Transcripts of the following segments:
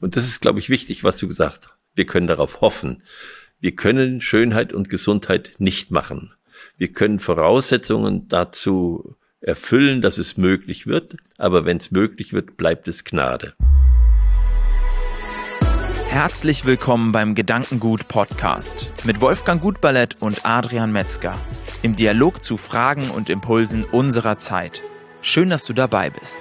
Und das ist, glaube ich, wichtig, was du gesagt hast. Wir können darauf hoffen. Wir können Schönheit und Gesundheit nicht machen. Wir können Voraussetzungen dazu erfüllen, dass es möglich wird, aber wenn es möglich wird, bleibt es Gnade. Herzlich willkommen beim Gedankengut Podcast mit Wolfgang Gutballett und Adrian Metzger im Dialog zu Fragen und Impulsen unserer Zeit. Schön, dass du dabei bist.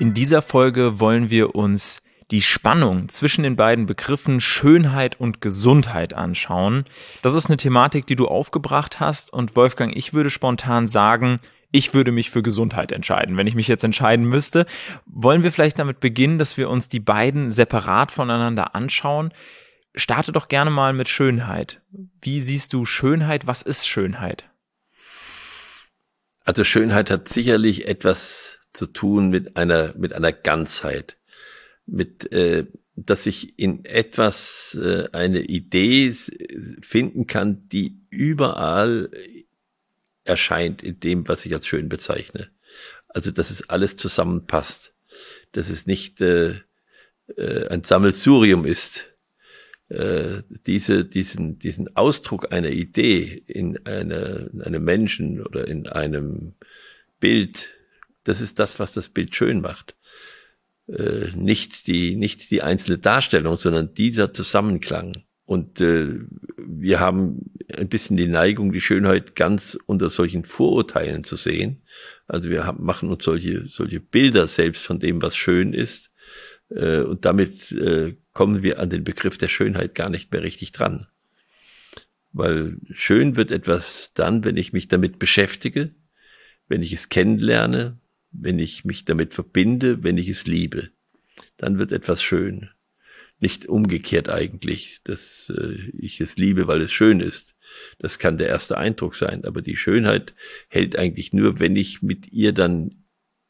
In dieser Folge wollen wir uns die Spannung zwischen den beiden Begriffen Schönheit und Gesundheit anschauen. Das ist eine Thematik, die du aufgebracht hast und Wolfgang, ich würde spontan sagen, ich würde mich für Gesundheit entscheiden, wenn ich mich jetzt entscheiden müsste. Wollen wir vielleicht damit beginnen, dass wir uns die beiden separat voneinander anschauen? Starte doch gerne mal mit Schönheit. Wie siehst du Schönheit? Was ist Schönheit? Also Schönheit hat sicherlich etwas zu tun mit einer, mit einer Ganzheit, mit, äh, dass ich in etwas äh, eine Idee finden kann, die überall erscheint in dem, was ich als schön bezeichne. Also, dass es alles zusammenpasst. Dass es nicht äh, äh, ein Sammelsurium ist. Äh, diese, diesen, diesen Ausdruck einer Idee in, eine, in einem Menschen oder in einem Bild, das ist das, was das Bild schön macht. Äh, nicht die, nicht die einzelne Darstellung, sondern dieser Zusammenklang. Und äh, wir haben ein bisschen die Neigung, die Schönheit ganz unter solchen Vorurteilen zu sehen. Also wir haben, machen uns solche, solche Bilder selbst von dem, was schön ist. Äh, und damit äh, kommen wir an den Begriff der Schönheit gar nicht mehr richtig dran. Weil schön wird etwas dann, wenn ich mich damit beschäftige, wenn ich es kennenlerne, wenn ich mich damit verbinde, wenn ich es liebe. Dann wird etwas schön nicht umgekehrt eigentlich, dass äh, ich es liebe, weil es schön ist. Das kann der erste Eindruck sein, aber die Schönheit hält eigentlich nur, wenn ich mit ihr dann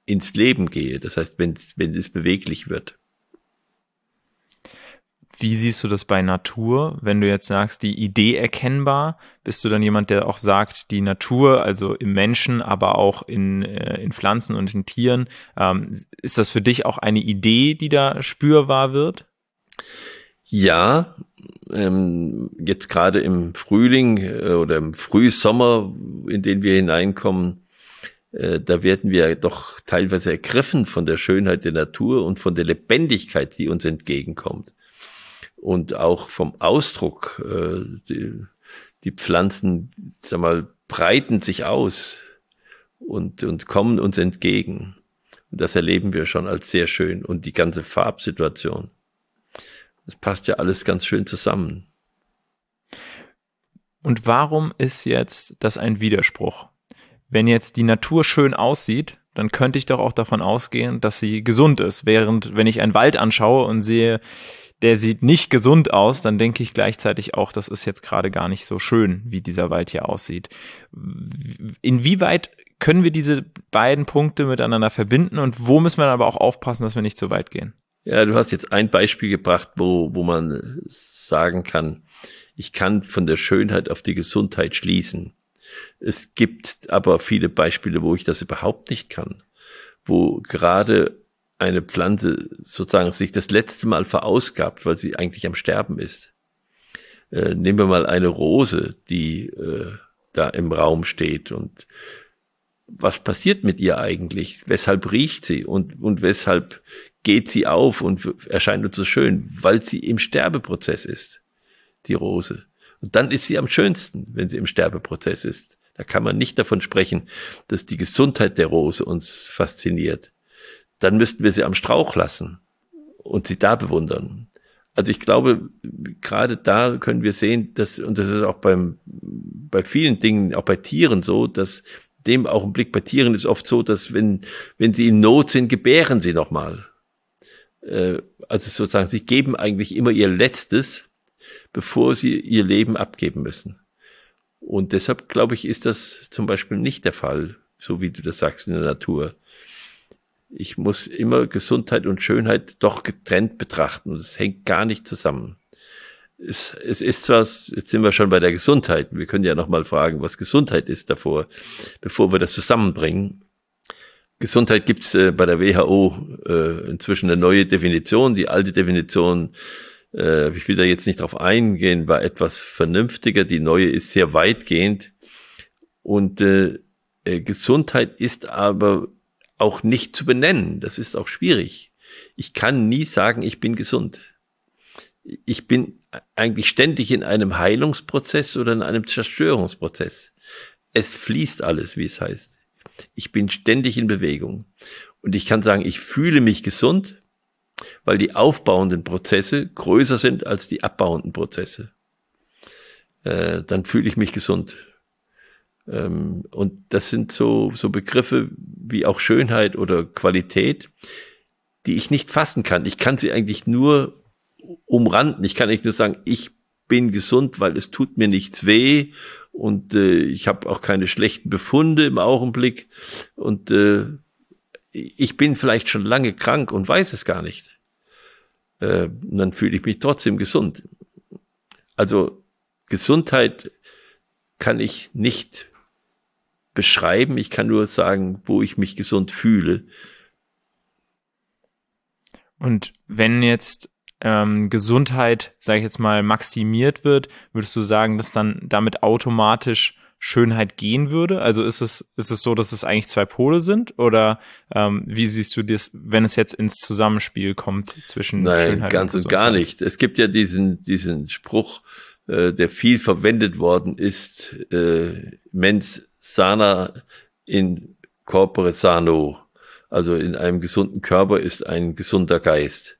ins Leben gehe. Das heißt, wenn, wenn es beweglich wird. Wie siehst du das bei Natur? Wenn du jetzt sagst, die Idee erkennbar, bist du dann jemand, der auch sagt, die Natur, also im Menschen, aber auch in, äh, in Pflanzen und in Tieren, ähm, ist das für dich auch eine Idee, die da spürbar wird? Ja, ähm, jetzt gerade im Frühling äh, oder im Frühsommer, in den wir hineinkommen, äh, da werden wir doch teilweise ergriffen von der Schönheit der Natur und von der Lebendigkeit, die uns entgegenkommt. Und auch vom Ausdruck, äh, die, die Pflanzen, sag mal, breiten sich aus und, und kommen uns entgegen. Und das erleben wir schon als sehr schön. Und die ganze Farbsituation. Das passt ja alles ganz schön zusammen. Und warum ist jetzt das ein Widerspruch? Wenn jetzt die Natur schön aussieht, dann könnte ich doch auch davon ausgehen, dass sie gesund ist. Während wenn ich einen Wald anschaue und sehe, der sieht nicht gesund aus, dann denke ich gleichzeitig auch, das ist jetzt gerade gar nicht so schön, wie dieser Wald hier aussieht. Inwieweit können wir diese beiden Punkte miteinander verbinden und wo müssen wir aber auch aufpassen, dass wir nicht zu weit gehen? Ja, du hast jetzt ein Beispiel gebracht, wo, wo man sagen kann, ich kann von der Schönheit auf die Gesundheit schließen. Es gibt aber viele Beispiele, wo ich das überhaupt nicht kann, wo gerade eine Pflanze sozusagen sich das letzte Mal verausgabt, weil sie eigentlich am Sterben ist. Äh, nehmen wir mal eine Rose, die äh, da im Raum steht und was passiert mit ihr eigentlich? Weshalb riecht sie und, und weshalb geht sie auf und erscheint uns so schön, weil sie im Sterbeprozess ist, die Rose. Und dann ist sie am schönsten, wenn sie im Sterbeprozess ist. Da kann man nicht davon sprechen, dass die Gesundheit der Rose uns fasziniert. Dann müssten wir sie am Strauch lassen und sie da bewundern. Also ich glaube, gerade da können wir sehen, dass, und das ist auch beim, bei vielen Dingen, auch bei Tieren so, dass dem Augenblick bei Tieren ist oft so, dass wenn, wenn sie in Not sind, gebären sie nochmal äh, also sozusagen, sie geben eigentlich immer ihr Letztes, bevor sie ihr Leben abgeben müssen. Und deshalb, glaube ich, ist das zum Beispiel nicht der Fall, so wie du das sagst in der Natur. Ich muss immer Gesundheit und Schönheit doch getrennt betrachten es hängt gar nicht zusammen. Es, es ist zwar, jetzt sind wir schon bei der Gesundheit. Wir können ja nochmal fragen, was Gesundheit ist davor, bevor wir das zusammenbringen. Gesundheit gibt's äh, bei der WHO äh, inzwischen eine neue Definition. Die alte Definition, äh, ich will da jetzt nicht drauf eingehen, war etwas vernünftiger. Die neue ist sehr weitgehend. Und äh, äh, Gesundheit ist aber auch nicht zu benennen. Das ist auch schwierig. Ich kann nie sagen, ich bin gesund. Ich bin eigentlich ständig in einem Heilungsprozess oder in einem Zerstörungsprozess. Es fließt alles, wie es heißt. Ich bin ständig in Bewegung. Und ich kann sagen, ich fühle mich gesund, weil die aufbauenden Prozesse größer sind als die abbauenden Prozesse. Äh, dann fühle ich mich gesund. Ähm, und das sind so, so Begriffe wie auch Schönheit oder Qualität, die ich nicht fassen kann. Ich kann sie eigentlich nur umranden. Ich kann eigentlich nur sagen, ich bin gesund, weil es tut mir nichts weh und äh, ich habe auch keine schlechten Befunde im Augenblick und äh, ich bin vielleicht schon lange krank und weiß es gar nicht. Äh, und dann fühle ich mich trotzdem gesund. Also Gesundheit kann ich nicht beschreiben, ich kann nur sagen, wo ich mich gesund fühle. Und wenn jetzt ähm, Gesundheit, sage ich jetzt mal, maximiert wird, würdest du sagen, dass dann damit automatisch Schönheit gehen würde? Also ist es, ist es so, dass es eigentlich zwei Pole sind? Oder ähm, wie siehst du das, wenn es jetzt ins Zusammenspiel kommt zwischen Nein, Schönheit ganz und, und gar nicht. Es gibt ja diesen, diesen Spruch, äh, der viel verwendet worden ist, äh, mens sana in corpore sano. Also in einem gesunden Körper ist ein gesunder Geist.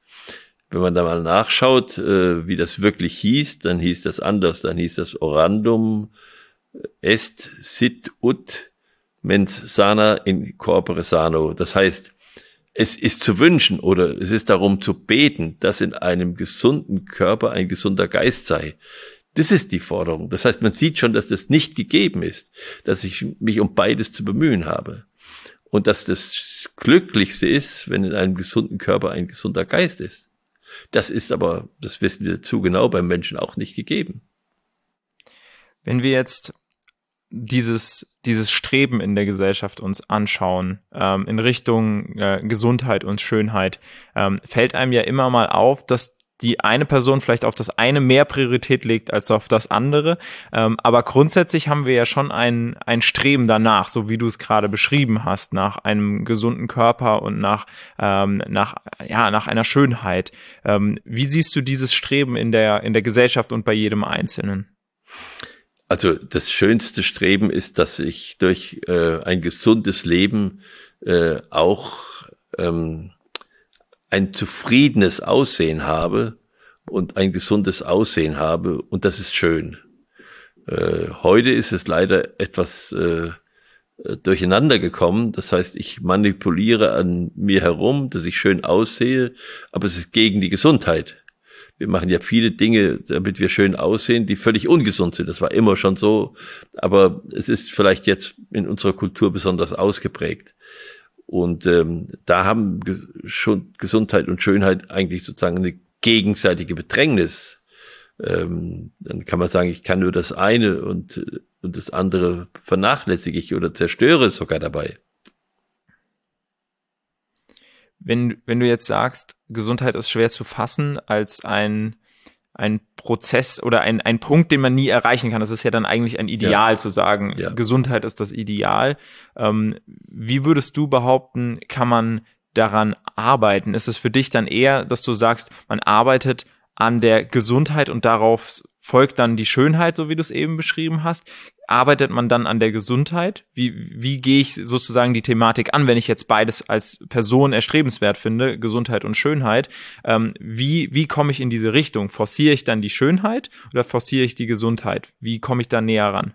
Wenn man da mal nachschaut, äh, wie das wirklich hieß, dann hieß das anders. Dann hieß das Orandum est sit ut mens sana in corpore sano. Das heißt, es ist zu wünschen oder es ist darum zu beten, dass in einem gesunden Körper ein gesunder Geist sei. Das ist die Forderung. Das heißt, man sieht schon, dass das nicht gegeben ist, dass ich mich um beides zu bemühen habe. Und dass das Glücklichste ist, wenn in einem gesunden Körper ein gesunder Geist ist. Das ist aber, das wissen wir zu genau beim Menschen auch nicht gegeben. Wenn wir jetzt dieses, dieses Streben in der Gesellschaft uns anschauen, ähm, in Richtung äh, Gesundheit und Schönheit, ähm, fällt einem ja immer mal auf, dass die eine Person vielleicht auf das eine mehr Priorität legt als auf das andere. Ähm, aber grundsätzlich haben wir ja schon ein, ein Streben danach, so wie du es gerade beschrieben hast, nach einem gesunden Körper und nach, ähm, nach, ja, nach einer Schönheit. Ähm, wie siehst du dieses Streben in der, in der Gesellschaft und bei jedem Einzelnen? Also das schönste Streben ist, dass ich durch äh, ein gesundes Leben äh, auch ähm, ein zufriedenes Aussehen habe und ein gesundes Aussehen habe und das ist schön. Äh, heute ist es leider etwas äh, durcheinander gekommen. Das heißt, ich manipuliere an mir herum, dass ich schön aussehe, aber es ist gegen die Gesundheit. Wir machen ja viele Dinge, damit wir schön aussehen, die völlig ungesund sind. Das war immer schon so, aber es ist vielleicht jetzt in unserer Kultur besonders ausgeprägt. Und ähm, da haben schon Gesundheit und Schönheit eigentlich sozusagen eine gegenseitige Bedrängnis. Ähm, dann kann man sagen, ich kann nur das eine und, und das andere vernachlässige ich oder zerstöre es sogar dabei. Wenn, wenn du jetzt sagst, Gesundheit ist schwer zu fassen als ein ein Prozess oder ein, ein Punkt, den man nie erreichen kann. Das ist ja dann eigentlich ein Ideal ja. zu sagen, ja. Gesundheit ist das Ideal. Ähm, wie würdest du behaupten, kann man daran arbeiten? Ist es für dich dann eher, dass du sagst, man arbeitet an der Gesundheit und darauf folgt dann die Schönheit, so wie du es eben beschrieben hast? Arbeitet man dann an der Gesundheit? Wie, wie gehe ich sozusagen die Thematik an, wenn ich jetzt beides als Person erstrebenswert finde, Gesundheit und Schönheit? Ähm, wie, wie komme ich in diese Richtung? Forciere ich dann die Schönheit oder forciere ich die Gesundheit? Wie komme ich da näher ran?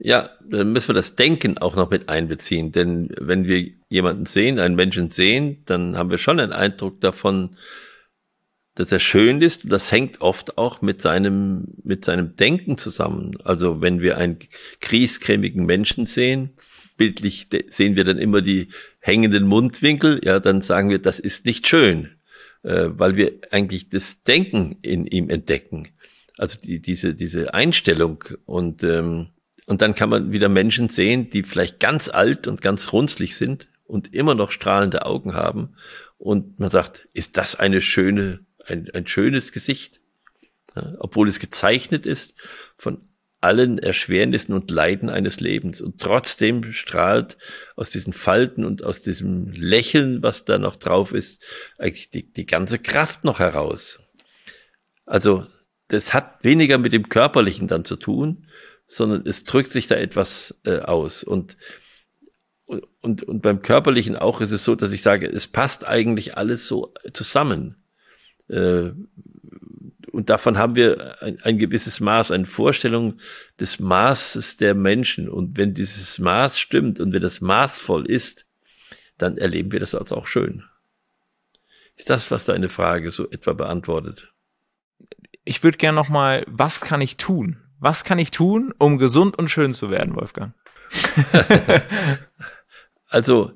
Ja, dann müssen wir das Denken auch noch mit einbeziehen. Denn wenn wir jemanden sehen, einen Menschen sehen, dann haben wir schon einen Eindruck davon, dass er schön ist. Und das hängt oft auch mit seinem, mit seinem Denken zusammen. Also wenn wir einen griescremigen Menschen sehen, bildlich sehen wir dann immer die hängenden Mundwinkel, ja, dann sagen wir, das ist nicht schön, äh, weil wir eigentlich das Denken in ihm entdecken. Also die, diese, diese Einstellung und ähm, Und dann kann man wieder Menschen sehen, die vielleicht ganz alt und ganz runzlig sind und immer noch strahlende Augen haben. Und man sagt, ist das eine schöne, ein, ein schönes Gesicht? Ja, obwohl es gezeichnet ist von allen Erschwernissen und Leiden eines Lebens. Und trotzdem strahlt aus diesen Falten und aus diesem Lächeln, was da noch drauf ist, eigentlich die, die ganze Kraft noch heraus. Also das hat weniger mit dem Körperlichen dann zu tun, sondern es drückt sich da etwas äh, aus. Und, und, und beim Körperlichen auch ist es so, dass ich sage, es passt eigentlich alles so zusammen. Äh, und davon haben wir ein, ein, gewisses Maß, eine Vorstellung des Maßes der Menschen. Und wenn dieses Maß stimmt und wenn das maßvoll ist, dann erleben wir das als auch schön. Ist das, was deine Frage so etwa beantwortet? Ich würde gerne noch mal, was kann ich tun? Was kann ich tun, um gesund und schön zu werden, Wolfgang? also,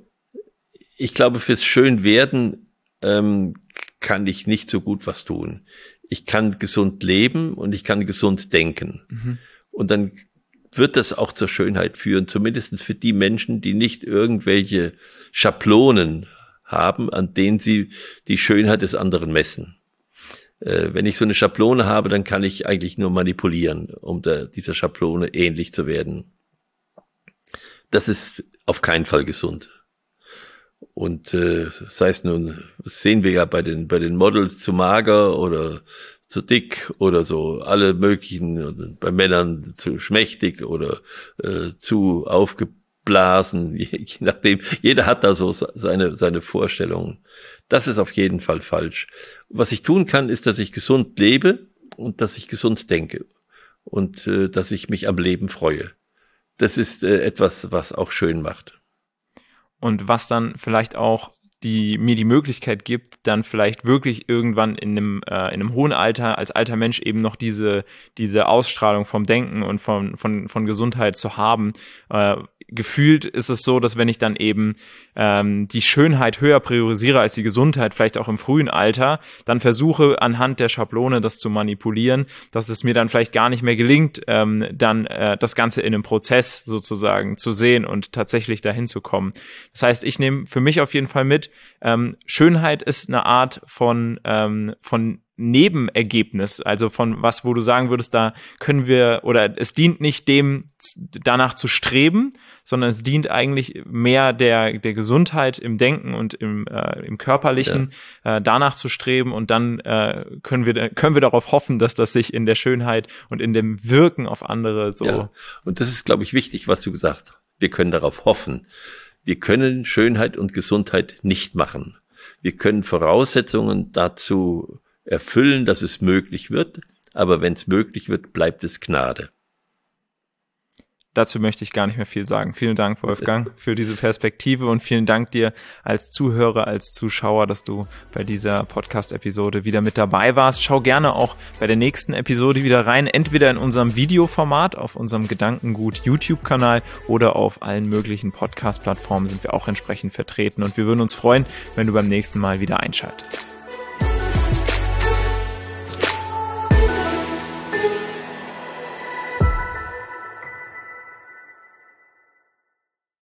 ich glaube, fürs Schönwerden ähm, kann ich nicht so gut was tun. Ich kann gesund leben und ich kann gesund denken. Mhm. Und dann wird das auch zur Schönheit führen, zumindest für die Menschen, die nicht irgendwelche Schablonen haben, an denen sie die Schönheit des anderen messen äh, wenn ich so eine Schablone habe, dann kann ich eigentlich nur manipulieren, um der, dieser Schablone ähnlich zu werden. Das ist auf keinen Fall gesund. Und äh, sei es nun, sehen wir ja bei den, bei den Models zu mager oder zu dick oder so, alle möglichen, bei Männern zu schmächtig oder äh, zu aufgeblasen, je, je nachdem. Jeder hat da so seine, seine Vorstellungen. Das ist auf jeden Fall falsch. Was ich tun kann, ist, dass ich gesund lebe und dass ich gesund denke und äh, dass ich mich am Leben freue. Das ist äh, etwas, was auch schön macht. Und was dann vielleicht auch die mir die Möglichkeit gibt, dann vielleicht wirklich irgendwann in einem, äh, in einem hohen Alter als alter Mensch eben noch diese, diese Ausstrahlung vom Denken und von, von, von Gesundheit zu haben, äh, gefühlt ist es so, dass wenn ich dann eben ähm, die Schönheit höher priorisiere als die Gesundheit, vielleicht auch im frühen Alter, dann versuche anhand der Schablone das zu manipulieren, dass es mir dann vielleicht gar nicht mehr gelingt, ähm, dann äh, das Ganze in einem Prozess sozusagen zu sehen und tatsächlich dahin zu kommen. Das heißt, ich nehme für mich auf jeden Fall mit, ähm, Schönheit ist eine Art von, ähm, von Nebenergebnis, also von was, wo du sagen würdest, da können wir oder es dient nicht dem danach zu streben, sondern es dient eigentlich mehr der der Gesundheit im Denken und im äh, im körperlichen ja. äh, danach zu streben und dann äh, können wir können wir darauf hoffen, dass das sich in der Schönheit und in dem Wirken auf andere so ja. und das ist glaube ich wichtig, was du gesagt hast. Wir können darauf hoffen. Wir können Schönheit und Gesundheit nicht machen. Wir können Voraussetzungen dazu erfüllen, dass es möglich wird, aber wenn es möglich wird, bleibt es Gnade. Dazu möchte ich gar nicht mehr viel sagen. Vielen Dank, Wolfgang, für diese Perspektive und vielen Dank dir als Zuhörer, als Zuschauer, dass du bei dieser Podcast-Episode wieder mit dabei warst. Schau gerne auch bei der nächsten Episode wieder rein, entweder in unserem Videoformat auf unserem Gedankengut YouTube-Kanal oder auf allen möglichen Podcast-Plattformen sind wir auch entsprechend vertreten und wir würden uns freuen, wenn du beim nächsten Mal wieder einschaltest.